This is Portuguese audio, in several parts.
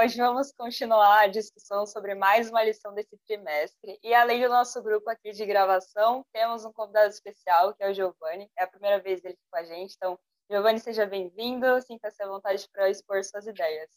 hoje vamos continuar a discussão sobre mais uma lição desse trimestre. E além do nosso grupo aqui de gravação, temos um convidado especial, que é o Giovanni. É a primeira vez dele com a gente, então, Giovanni, seja bem-vindo, sinta-se à vontade para expor suas ideias.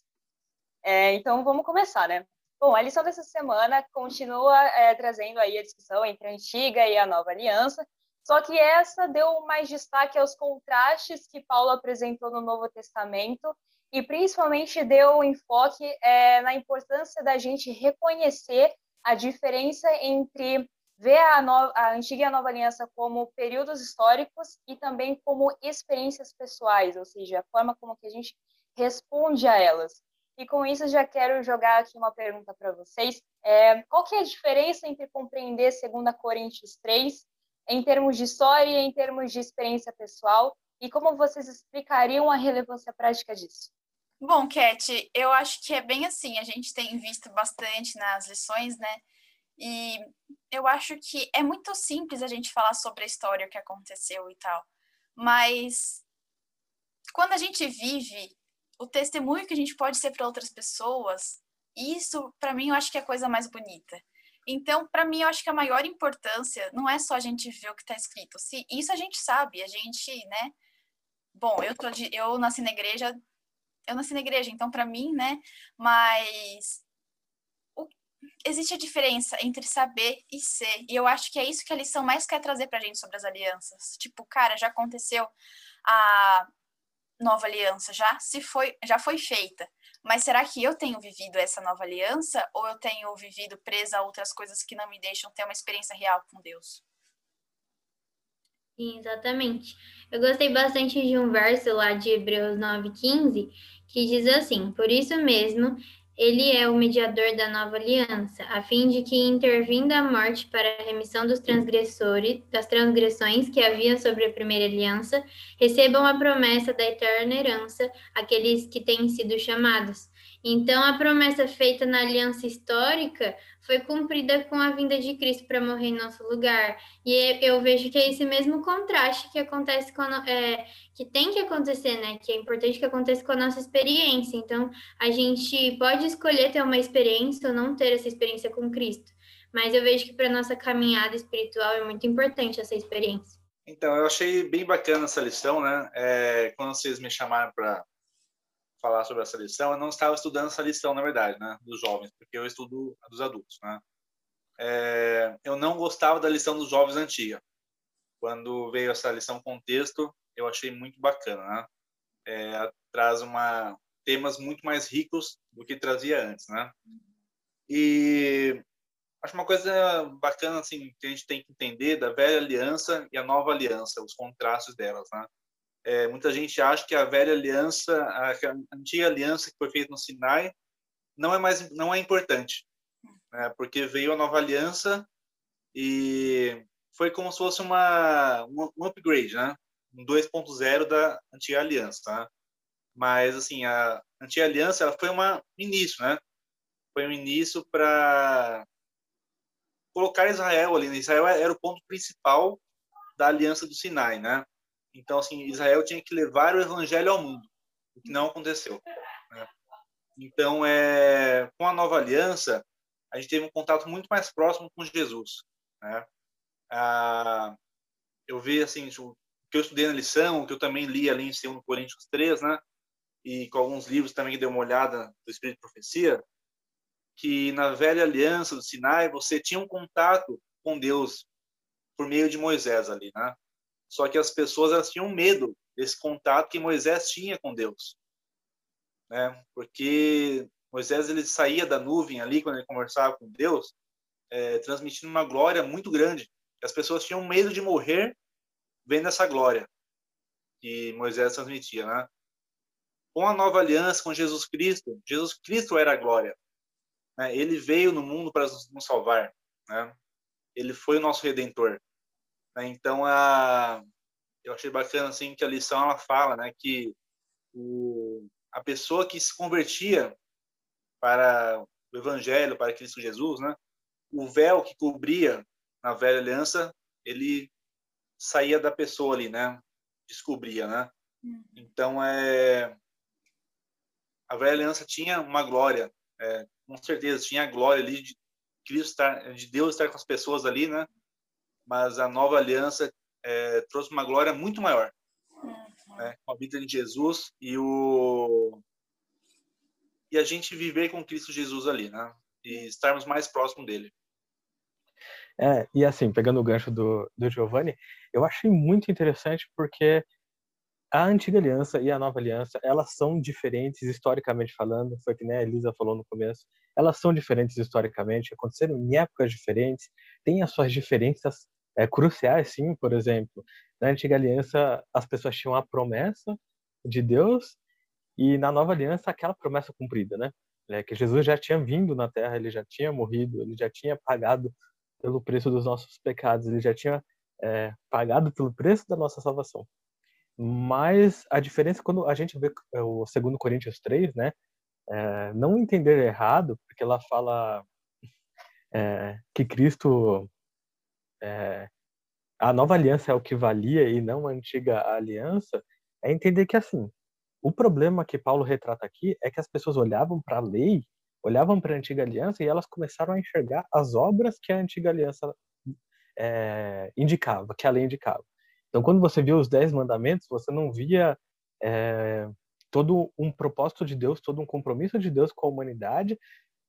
É, então, vamos começar, né? Bom, a lição dessa semana continua é, trazendo aí a discussão entre a antiga e a nova aliança, só que essa deu mais destaque aos contrastes que Paulo apresentou no Novo Testamento e principalmente deu enfoque é, na importância da gente reconhecer a diferença entre ver a, no, a antiga e a nova aliança como períodos históricos e também como experiências pessoais, ou seja, a forma como que a gente responde a elas. E com isso já quero jogar aqui uma pergunta para vocês. É, qual que é a diferença entre compreender 2 Coríntios 3 em termos de história e em termos de experiência pessoal? E como vocês explicariam a relevância prática disso? Bom, Cat, eu acho que é bem assim, a gente tem visto bastante nas lições, né? E eu acho que é muito simples a gente falar sobre a história, o que aconteceu e tal. Mas quando a gente vive o testemunho que a gente pode ser para outras pessoas, isso, para mim, eu acho que é a coisa mais bonita. Então, para mim, eu acho que a maior importância não é só a gente ver o que está escrito. Se isso a gente sabe, a gente, né? Bom, eu tô de, eu nasci na igreja eu nasci na igreja, então para mim, né? Mas o, existe a diferença entre saber e ser. E eu acho que é isso que a lição mais quer trazer pra gente sobre as alianças. Tipo, cara, já aconteceu a nova aliança, já se foi, já foi feita. Mas será que eu tenho vivido essa nova aliança ou eu tenho vivido presa a outras coisas que não me deixam ter uma experiência real com Deus? Sim, exatamente. Eu gostei bastante de um verso lá de Hebreus 9,15, que diz assim: Por isso mesmo, ele é o mediador da nova aliança, a fim de que, intervindo a morte para a remissão dos transgressores, das transgressões que havia sobre a primeira aliança, recebam a promessa da eterna herança aqueles que têm sido chamados. Então, a promessa feita na aliança histórica foi cumprida com a vinda de Cristo para morrer em nosso lugar. E eu vejo que é esse mesmo contraste que acontece é, que tem que acontecer, né? Que é importante que aconteça com a nossa experiência. Então, a gente pode escolher ter uma experiência ou não ter essa experiência com Cristo. Mas eu vejo que para nossa caminhada espiritual é muito importante essa experiência. Então, eu achei bem bacana essa lição, né? É, quando vocês me chamaram para falar sobre essa lição, eu não estava estudando essa lição, na verdade, né, dos jovens, porque eu estudo a dos adultos, né. É, eu não gostava da lição dos jovens antiga. Quando veio essa lição contexto, eu achei muito bacana, né. É, traz uma temas muito mais ricos do que trazia antes, né. E acho uma coisa bacana assim que a gente tem que entender da velha aliança e a nova aliança, os contrastes delas, né? É, muita gente acha que a velha aliança, a, antiga aliança que foi feita no Sinai, não é mais não é importante, né? porque veio a nova aliança e foi como se fosse uma um upgrade, né? Um 2.0 da antiga aliança, né? Mas assim, a antiga aliança ela foi uma início, né? Foi um início para colocar Israel ali. Né? Israel era o ponto principal da aliança do Sinai, né? Então, assim, Israel tinha que levar o evangelho ao mundo, o que não aconteceu. Né? Então, é, com a nova aliança, a gente teve um contato muito mais próximo com Jesus. Né? Ah, eu vi, assim, o que eu estudei na lição, o que eu também li ali em 2 Coríntios 3, né? e com alguns livros também dei uma olhada do Espírito de Profecia, que na velha aliança do Sinai você tinha um contato com Deus por meio de Moisés ali, né? Só que as pessoas elas tinham medo desse contato que Moisés tinha com Deus, né? Porque Moisés ele saía da nuvem ali quando ele conversava com Deus, é, transmitindo uma glória muito grande. As pessoas tinham medo de morrer vendo essa glória que Moisés transmitia, né? Com a nova aliança com Jesus Cristo, Jesus Cristo era a glória. Né? Ele veio no mundo para nos salvar, né? Ele foi o nosso redentor. Né? Então, a, eu achei bacana assim que a lição ela fala, né, que o, a pessoa que se convertia para o Evangelho, para Cristo Jesus, né, o véu que cobria na velha aliança, ele saía da pessoa ali, né, descobria, né. Uhum. Então é a velha aliança tinha uma glória, é, com certeza, tinha a glória ali de Cristo estar, de Deus estar com as pessoas ali, né? Mas a nova aliança é, trouxe uma glória muito maior, uhum. né? Com a vida de Jesus e o e a gente viver com Cristo Jesus ali, né? E estarmos mais próximo dele. É, e assim, pegando o gancho do, do Giovanni, eu achei muito interessante porque a antiga aliança e a nova aliança, elas são diferentes historicamente falando, foi que né, a Elisa falou no começo, elas são diferentes historicamente, aconteceram em épocas diferentes, têm as suas diferenças é, cruciais, sim, por exemplo. Na antiga aliança, as pessoas tinham a promessa de Deus e na nova aliança, aquela promessa cumprida, né? É, que Jesus já tinha vindo na terra, ele já tinha morrido, ele já tinha pagado pelo preço dos nossos pecados, ele já tinha é, pagado pelo preço da nossa salvação. Mas a diferença é quando a gente vê é, o segundo Coríntios 3, né? É, não entender errado, porque ela fala é, que Cristo é, a nova aliança é o que valia e não a antiga aliança, é entender que assim, o problema que Paulo retrata aqui é que as pessoas olhavam para a lei, olhavam para a antiga aliança e elas começaram a enxergar as obras que a antiga aliança é, indicava, que a lei indicava. Então, quando você via os dez mandamentos, você não via é, todo um propósito de Deus, todo um compromisso de Deus com a humanidade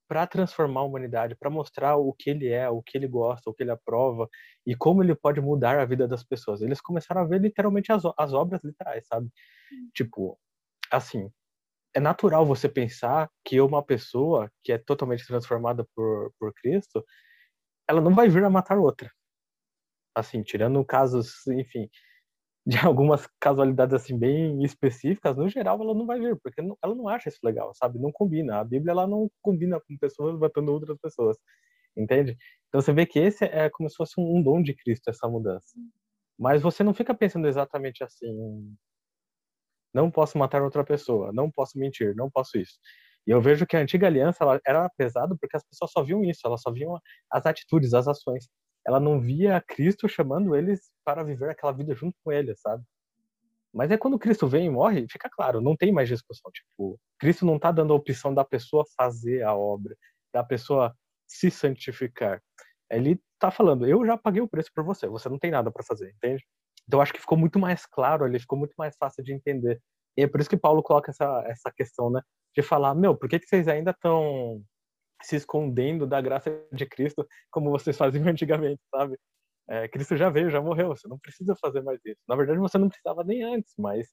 para transformar a humanidade, para mostrar o que ele é, o que ele gosta, o que ele aprova e como ele pode mudar a vida das pessoas. Eles começaram a ver literalmente as, as obras literais, sabe? Tipo, assim, é natural você pensar que uma pessoa que é totalmente transformada por, por Cristo, ela não vai vir a matar outra assim, tirando casos, enfim, de algumas casualidades assim bem específicas, no geral ela não vai vir, porque não, ela não acha isso legal, sabe? Não combina. A Bíblia ela não combina com pessoas matando outras pessoas, entende? Então você vê que esse é como se fosse um, um dom de Cristo essa mudança. Mas você não fica pensando exatamente assim, não posso matar outra pessoa, não posso mentir, não posso isso. E eu vejo que a antiga aliança ela era pesada porque as pessoas só viam isso, elas só viam as atitudes, as ações ela não via Cristo chamando eles para viver aquela vida junto com ele, sabe? Mas é quando Cristo vem e morre, fica claro, não tem mais discussão. Tipo, Cristo não está dando a opção da pessoa fazer a obra, da pessoa se santificar. Ele está falando, eu já paguei o preço por você, você não tem nada para fazer, entende? Então acho que ficou muito mais claro ali, ficou muito mais fácil de entender. E é por isso que Paulo coloca essa, essa questão, né? De falar, meu, por que, que vocês ainda estão se escondendo da graça de Cristo como vocês faziam antigamente, sabe? É, Cristo já veio, já morreu, você não precisa fazer mais isso. Na verdade, você não precisava nem antes, mas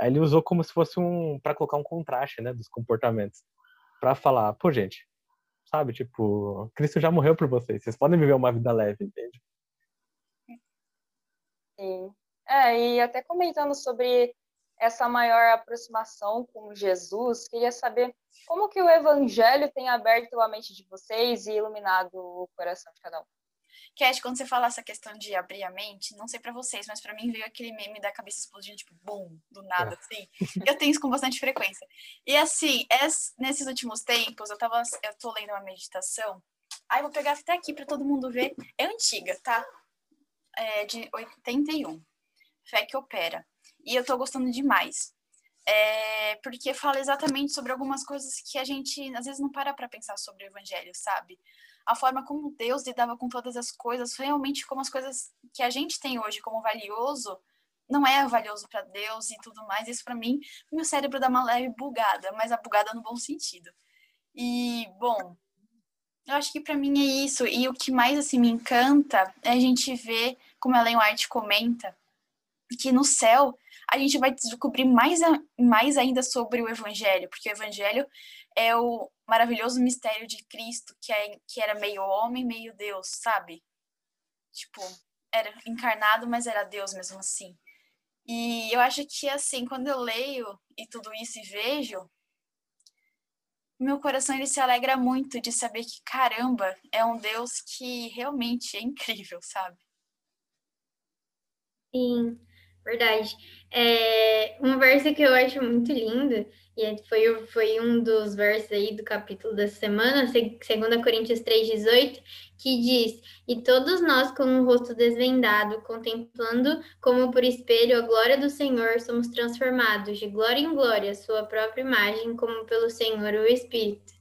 aí ele usou como se fosse um para colocar um contraste, né, dos comportamentos, para falar, pô, gente, sabe, tipo, Cristo já morreu por vocês, vocês podem viver uma vida leve, entende? Sim. É, e até comentando sobre essa maior aproximação com Jesus, queria saber como que o evangelho tem aberto a mente de vocês e iluminado o coração de cada um. Cat, quando você fala essa questão de abrir a mente, não sei para vocês, mas para mim veio aquele meme da cabeça explodindo, tipo, bum, do nada, é. assim. Eu tenho isso com bastante frequência. E assim, es, nesses últimos tempos, eu tava, eu tô lendo uma meditação, aí vou pegar até aqui para todo mundo ver. É antiga, tá? É de 81. Fé que opera e eu tô gostando demais. É, porque fala exatamente sobre algumas coisas que a gente às vezes não para para pensar sobre o evangelho, sabe? A forma como Deus lidava com todas as coisas, realmente como as coisas que a gente tem hoje como valioso, não é valioso para Deus e tudo mais. Isso para mim, meu cérebro dá uma leve bugada, mas a bugada no bom sentido. E, bom, eu acho que para mim é isso. E o que mais assim me encanta é a gente ver, como a Ellen White comenta, que no céu a gente vai descobrir mais, a, mais ainda sobre o Evangelho, porque o Evangelho é o maravilhoso mistério de Cristo, que, é, que era meio homem, meio Deus, sabe? Tipo, era encarnado, mas era Deus mesmo assim. E eu acho que, assim, quando eu leio e tudo isso e vejo, meu coração ele se alegra muito de saber que, caramba, é um Deus que realmente é incrível, sabe? Sim. Verdade. É, um verso que eu acho muito lindo, e foi, foi um dos versos aí do capítulo dessa semana, 2 Coríntios 3,18, que diz: E todos nós, com o rosto desvendado, contemplando como por espelho a glória do Senhor, somos transformados de glória em glória, sua própria imagem, como pelo Senhor o Espírito.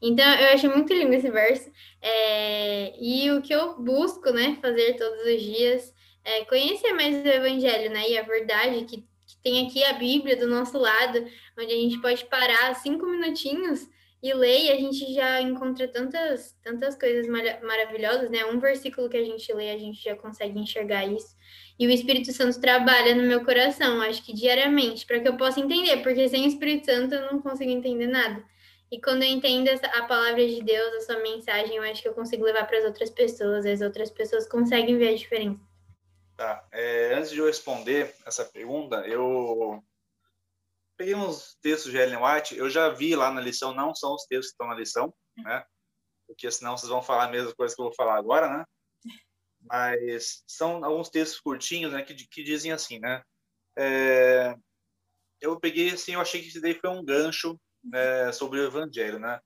Então, eu achei muito lindo esse verso. É, e o que eu busco, né, fazer todos os dias é conhecer mais o Evangelho, né, e a verdade que, que tem aqui a Bíblia do nosso lado, onde a gente pode parar cinco minutinhos e ler e a gente já encontra tantas, tantas coisas mar maravilhosas, né? Um versículo que a gente lê, a gente já consegue enxergar isso. E o Espírito Santo trabalha no meu coração, acho que diariamente, para que eu possa entender, porque sem o Espírito Santo eu não consigo entender nada. E quando eu entendo a palavra de Deus, a sua mensagem, eu acho que eu consigo levar para as outras pessoas, as outras pessoas conseguem ver a diferença. Tá. É, antes de eu responder essa pergunta, eu peguei uns textos de Ellen White, eu já vi lá na lição, não são os textos que estão na lição, né? Porque senão vocês vão falar a mesma coisa que eu vou falar agora, né? Mas são alguns textos curtinhos, né, que, que dizem assim, né? É, eu peguei assim, eu achei que isso daí foi um gancho é, sobre o Evangelho, né?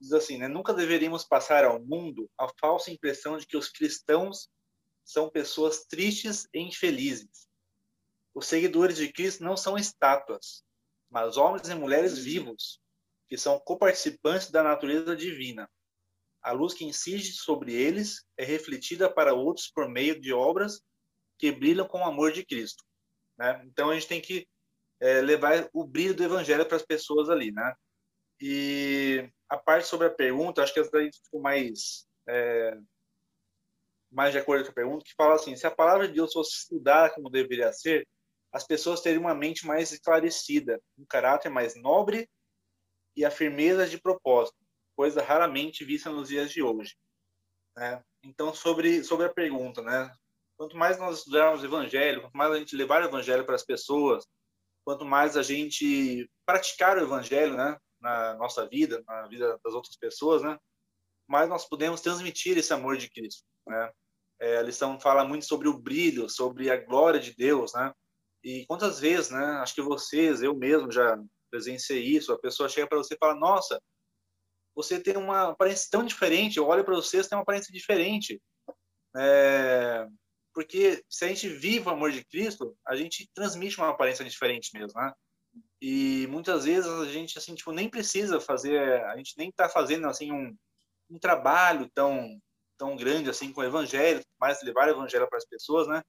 Diz assim, né? Nunca deveríamos passar ao mundo a falsa impressão de que os cristãos são pessoas tristes e infelizes. Os seguidores de Cristo não são estátuas, mas homens e mulheres vivos, que são coparticipantes da natureza divina. A luz que incide sobre eles é refletida para outros por meio de obras que brilham com o amor de Cristo. Né? Então a gente tem que é, levar o brilho do evangelho para as pessoas ali, né? E a parte sobre a pergunta, acho que essa daí ficou mais é, mais de acordo com a pergunta, que fala assim: se a palavra de Deus fosse estudada como deveria ser, as pessoas teriam uma mente mais esclarecida, um caráter mais nobre e a firmeza de propósito, coisa raramente vista nos dias de hoje. Né? Então, sobre, sobre a pergunta, né? quanto mais nós estudarmos o evangelho, quanto mais a gente levar o evangelho para as pessoas, quanto mais a gente praticar o evangelho, né, na nossa vida, na vida das outras pessoas, né, mais nós podemos transmitir esse amor de Cristo, né? É, a lição fala muito sobre o brilho, sobre a glória de Deus, né? E quantas vezes, né? Acho que vocês, eu mesmo já presenciei isso. A pessoa chega para você e fala: Nossa, você tem uma aparência tão diferente. Eu olho para você, você tem uma aparência diferente. É, porque se a gente vive o amor de Cristo, a gente transmite uma aparência diferente mesmo, né? E muitas vezes a gente assim tipo nem precisa fazer, a gente nem está fazendo assim um, um trabalho tão tão grande assim com o evangelho, mais levar o evangelho para as pessoas, né?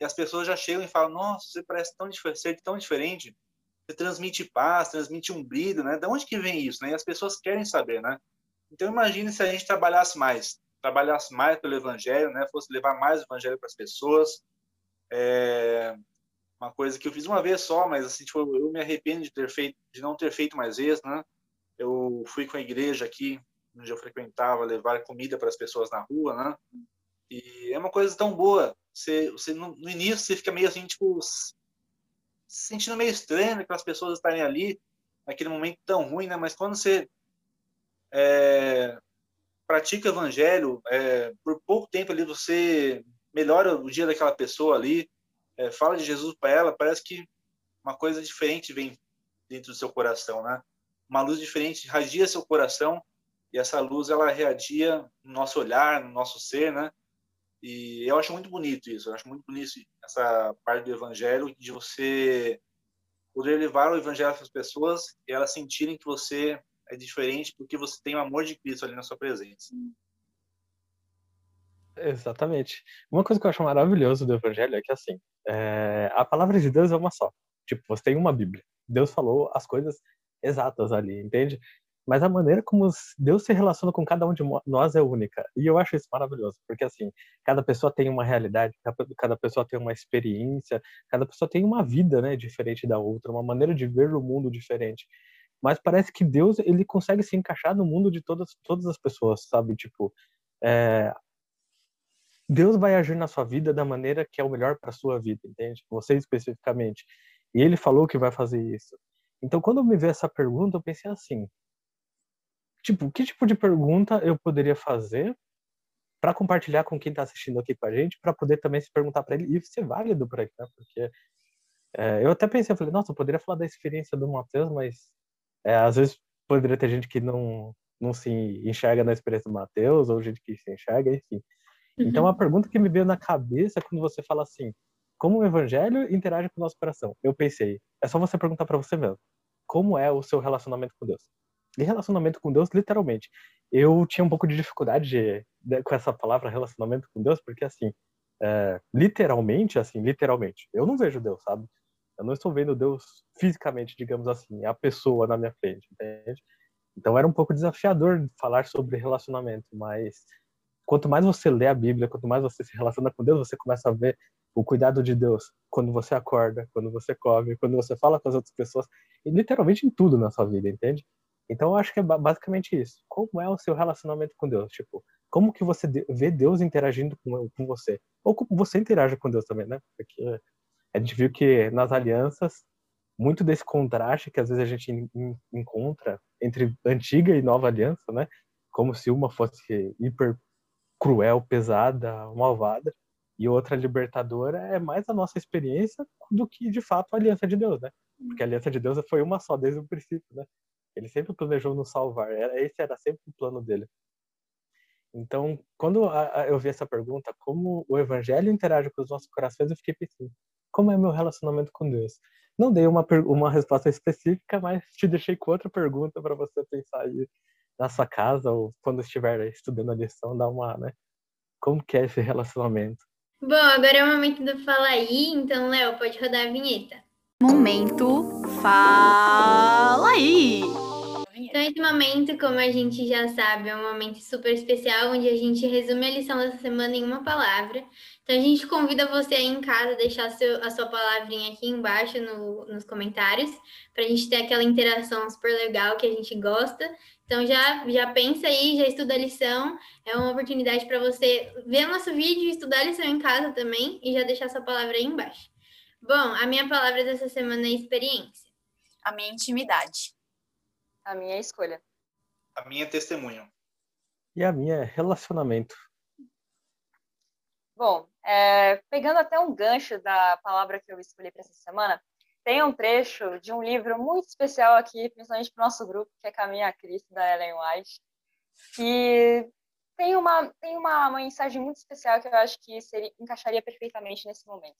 E as pessoas já chegam e falam: "Nossa, você parece tão diferente, tão diferente. Você transmite paz, transmite um brilho, né? De onde que vem isso, né? E as pessoas querem saber, né? Então imagine se a gente trabalhasse mais, trabalhasse mais pelo evangelho, né? Fosse levar mais o evangelho para as pessoas. É uma coisa que eu fiz uma vez só, mas assim, tipo, eu me arrependo de ter feito, de não ter feito mais vezes, né? Eu fui com a igreja aqui, onde eu frequentava, levar comida para as pessoas na rua, né? E é uma coisa tão boa. Você, você no, no início você fica meio assim, tipo, se sentindo meio estranho para as pessoas estarem ali naquele momento tão ruim, né? Mas quando você é, pratica o evangelho, é, por pouco tempo ali você melhora o dia daquela pessoa ali, é, fala de Jesus para ela, parece que uma coisa diferente vem dentro do seu coração, né? Uma luz diferente radia seu coração e essa luz ela readia no nosso olhar, no nosso ser, né? E eu acho muito bonito isso, eu acho muito bonito essa parte do evangelho de você poder levar o evangelho para as pessoas e elas sentirem que você é diferente porque você tem o amor de Cristo ali na sua presença. Exatamente. Uma coisa que eu acho maravilhoso do evangelho é que assim, é... a palavra de Deus é uma só. Tipo, você tem uma Bíblia. Deus falou as coisas exatas ali, entende? Mas a maneira como Deus se relaciona com cada um de nós é única. E eu acho isso maravilhoso, porque assim, cada pessoa tem uma realidade, cada pessoa tem uma experiência, cada pessoa tem uma vida, né, diferente da outra, uma maneira de ver o mundo diferente. Mas parece que Deus, ele consegue se encaixar no mundo de todas todas as pessoas, sabe? Tipo, é... Deus vai agir na sua vida da maneira que é o melhor para sua vida, entende? Você especificamente. E ele falou que vai fazer isso. Então, quando me vi essa pergunta, eu pensei assim: Tipo, que tipo de pergunta eu poderia fazer para compartilhar com quem está assistindo aqui com a gente, para poder também se perguntar para ele e ser válido para ele, né? Porque É, eu até pensei, eu falei, nossa, eu poderia falar da experiência do Mateus, mas é, às vezes poderia ter gente que não, não se enxerga na experiência do Mateus, ou gente que se enxerga, enfim. Então, uhum. a pergunta que me veio na cabeça quando você fala assim, como o evangelho interage com o nosso coração? Eu pensei, é só você perguntar para você mesmo, como é o seu relacionamento com Deus? E relacionamento com Deus, literalmente. Eu tinha um pouco de dificuldade de, de, com essa palavra relacionamento com Deus, porque assim, é, literalmente, assim, literalmente, eu não vejo Deus, sabe? Eu não estou vendo Deus fisicamente, digamos assim, a pessoa na minha frente, entende? Então era um pouco desafiador falar sobre relacionamento, mas quanto mais você lê a Bíblia, quanto mais você se relaciona com Deus, você começa a ver o cuidado de Deus quando você acorda, quando você come, quando você fala com as outras pessoas, e literalmente em tudo na sua vida, entende? Então eu acho que é basicamente isso. Como é o seu relacionamento com Deus? Tipo, como que você vê Deus interagindo com, com você? Ou como você interage com Deus também, né? Porque a gente viu que nas alianças, muito desse contraste que às vezes a gente encontra entre antiga e nova aliança, né? Como se uma fosse hiper cruel, pesada, malvada, e outra libertadora é mais a nossa experiência do que de fato a aliança de Deus, né? Porque a aliança de Deus foi uma só desde o princípio, né? Ele sempre planejou nos salvar, esse era sempre o plano dele. Então, quando eu vi essa pergunta, como o evangelho interage com os nossos corações, eu fiquei pensando, como é meu relacionamento com Deus? Não dei uma, uma resposta específica, mas te deixei com outra pergunta para você pensar aí na sua casa ou quando estiver estudando a lição, dar uma, né? Como que é esse relacionamento? Bom, agora é o momento do Fala Aí, então, Léo, pode rodar a vinheta. Momento Fala Aí! Então, esse momento, como a gente já sabe, é um momento super especial, onde a gente resume a lição dessa semana em uma palavra. Então, a gente convida você aí em casa a deixar seu, a sua palavrinha aqui embaixo no, nos comentários, para a gente ter aquela interação super legal que a gente gosta. Então já, já pensa aí, já estuda a lição. É uma oportunidade para você ver nosso vídeo, estudar a lição em casa também e já deixar sua palavra aí embaixo. Bom, a minha palavra dessa semana é experiência. A minha intimidade. A minha escolha. A minha testemunho. E a minha relacionamento. Bom, é, pegando até um gancho da palavra que eu escolhi para essa semana, tem um trecho de um livro muito especial aqui, principalmente para o nosso grupo, que é Caminho a Cristo, da Ellen White, que tem uma, tem uma, uma mensagem muito especial que eu acho que seria, encaixaria perfeitamente nesse momento.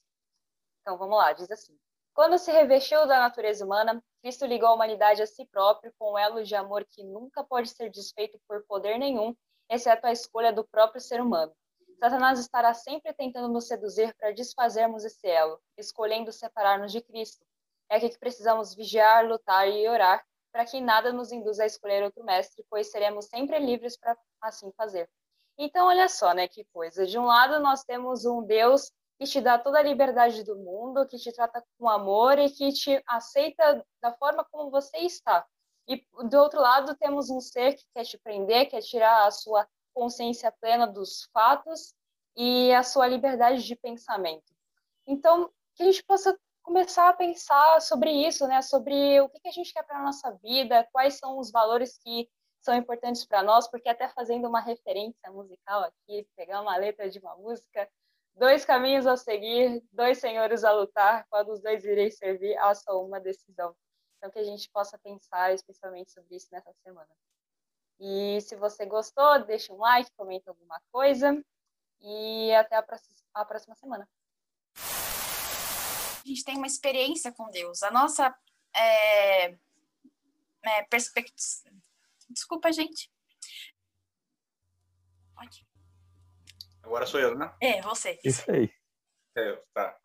Então, vamos lá, diz assim. Quando se revestiu da natureza humana, Cristo ligou a humanidade a si próprio com um elo de amor que nunca pode ser desfeito por poder nenhum, exceto a escolha do próprio ser humano. Satanás estará sempre tentando nos seduzir para desfazermos esse elo, escolhendo separar-nos de Cristo, é aqui que precisamos vigiar, lutar e orar para que nada nos induza a escolher outro mestre, pois seremos sempre livres para assim fazer. Então, olha só, né, que coisa. De um lado, nós temos um Deus que te dá toda a liberdade do mundo, que te trata com amor e que te aceita da forma como você está. E do outro lado, temos um ser que quer te prender, quer tirar a sua consciência plena dos fatos e a sua liberdade de pensamento. Então, que a gente possa começar a pensar sobre isso, né? Sobre o que, a gente quer para a nossa vida, quais são os valores que são importantes para nós, porque até fazendo uma referência musical aqui, pegar uma letra de uma música, dois caminhos a seguir, dois senhores a lutar, qual dos dois irei servir, há só uma decisão. Então, que a gente possa pensar especialmente sobre isso nessa semana. E se você gostou, deixa um like, comenta alguma coisa e até a próxima, semana a gente tem uma experiência com Deus. A nossa é, é, perspectiva. Desculpa, gente. Pode. Agora sou eu, né? É, você. Isso aí. É eu, tá.